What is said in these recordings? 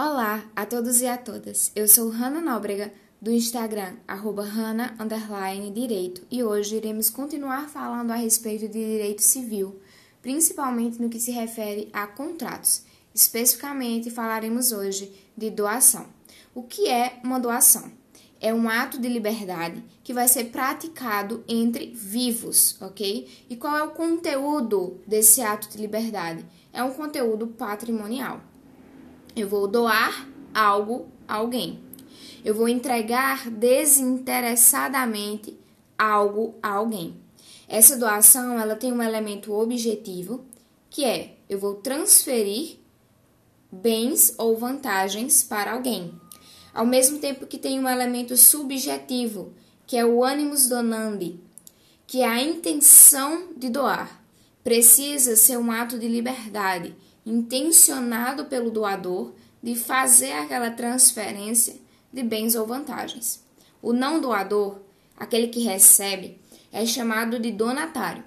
Olá a todos e a todas. Eu sou Hanna Nóbrega do Instagram @hanna direito e hoje iremos continuar falando a respeito de direito civil, principalmente no que se refere a contratos. Especificamente falaremos hoje de doação. O que é uma doação? É um ato de liberdade que vai ser praticado entre vivos, ok? E qual é o conteúdo desse ato de liberdade? É um conteúdo patrimonial. Eu vou doar algo a alguém. Eu vou entregar desinteressadamente algo a alguém. Essa doação, ela tem um elemento objetivo, que é eu vou transferir bens ou vantagens para alguém. Ao mesmo tempo que tem um elemento subjetivo, que é o animus donandi, que é a intenção de doar. Precisa ser um ato de liberdade intencionado pelo doador de fazer aquela transferência de bens ou vantagens. O não doador, aquele que recebe, é chamado de donatário.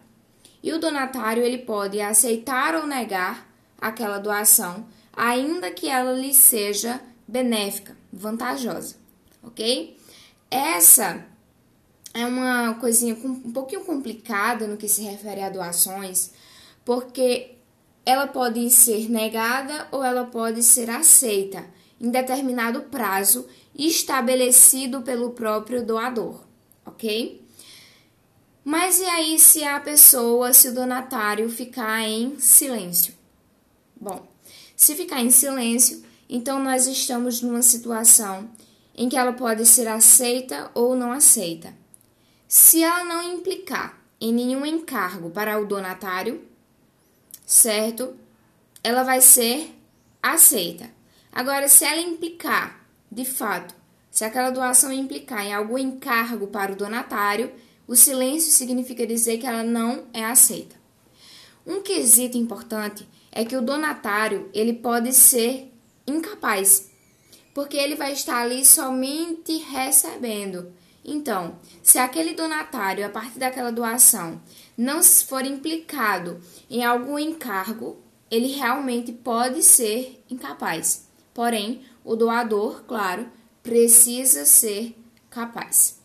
E o donatário ele pode aceitar ou negar aquela doação, ainda que ela lhe seja benéfica, vantajosa, ok? Essa é uma coisinha um pouquinho complicada no que se refere a doações, porque ela pode ser negada ou ela pode ser aceita em determinado prazo estabelecido pelo próprio doador, ok? Mas e aí se a pessoa, se o donatário ficar em silêncio? Bom, se ficar em silêncio, então nós estamos numa situação em que ela pode ser aceita ou não aceita. Se ela não implicar em nenhum encargo para o donatário, certo? Ela vai ser aceita. Agora, se ela implicar, de fato, se aquela doação implicar em algum encargo para o donatário, o silêncio significa dizer que ela não é aceita. Um quesito importante é que o donatário ele pode ser incapaz, porque ele vai estar ali somente recebendo. Então, se aquele donatário, a partir daquela doação, não for implicado em algum encargo, ele realmente pode ser incapaz. Porém, o doador, claro, precisa ser capaz.